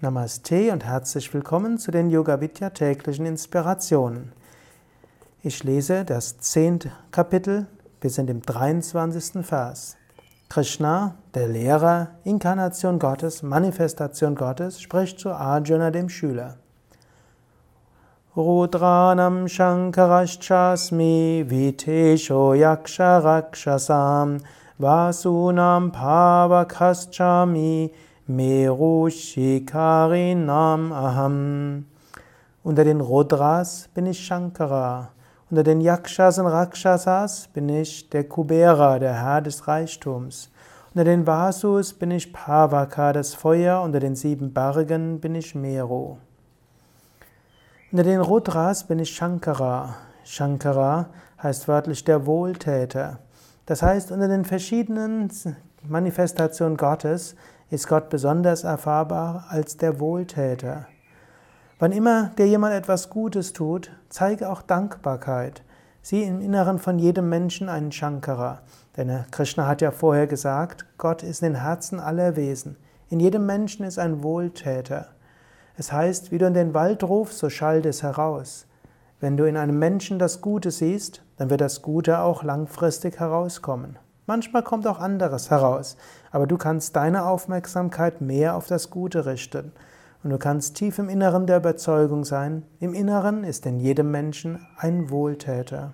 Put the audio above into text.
Namaste und herzlich willkommen zu den Yoga Vidya täglichen Inspirationen. Ich lese das zehnte Kapitel bis in dem 23. Vers. Krishna, der Lehrer, Inkarnation Gottes, Manifestation Gottes, spricht zu Arjuna, dem Schüler. Rudranam Shankarashchasmi Vitesho Yaksha Rakshasam Vasunam Pavakhashchami Meru Shikarinam Aham. Unter den Rudras bin ich Shankara. Unter den Yakshas und Rakshasas bin ich der Kubera, der Herr des Reichtums. Unter den Vasus bin ich Pavaka, das Feuer. Unter den sieben Bergen bin ich Meru. Unter den Rudras bin ich Shankara. Shankara heißt wörtlich der Wohltäter. Das heißt, unter den verschiedenen Manifestationen Gottes ist Gott besonders erfahrbar als der Wohltäter. Wann immer dir jemand etwas Gutes tut, zeige auch Dankbarkeit. Sieh im Inneren von jedem Menschen einen Shankara. Denn Krishna hat ja vorher gesagt, Gott ist in den Herzen aller Wesen. In jedem Menschen ist ein Wohltäter. Es heißt, wie du in den Wald rufst, so schallt es heraus. Wenn du in einem Menschen das Gute siehst, dann wird das Gute auch langfristig herauskommen. Manchmal kommt auch anderes heraus, aber du kannst deine Aufmerksamkeit mehr auf das Gute richten. Und du kannst tief im Inneren der Überzeugung sein, im Inneren ist in jedem Menschen ein Wohltäter.